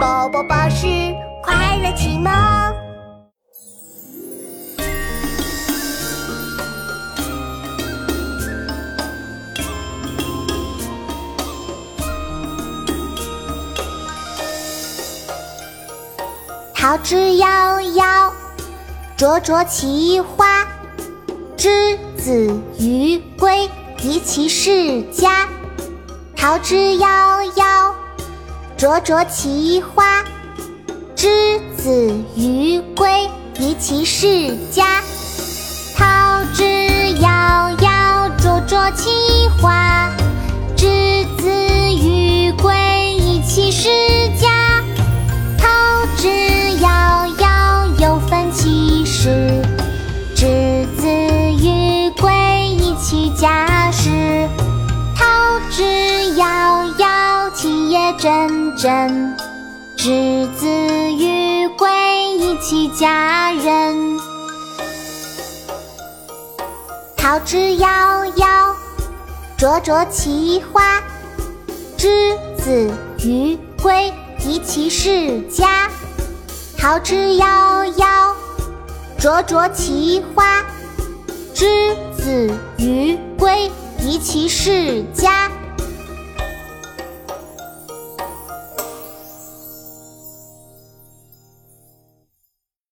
宝宝巴士快乐启蒙。桃之夭夭，灼灼其花。之子于归，宜其室家。桃之夭夭，灼灼其花。之子于归，宜其室家。其叶蓁蓁。之子于归，宜其家人。桃之夭夭，灼灼其花。之子于归，宜其室家。桃之夭夭，灼灼其花。之子于归，宜其室家。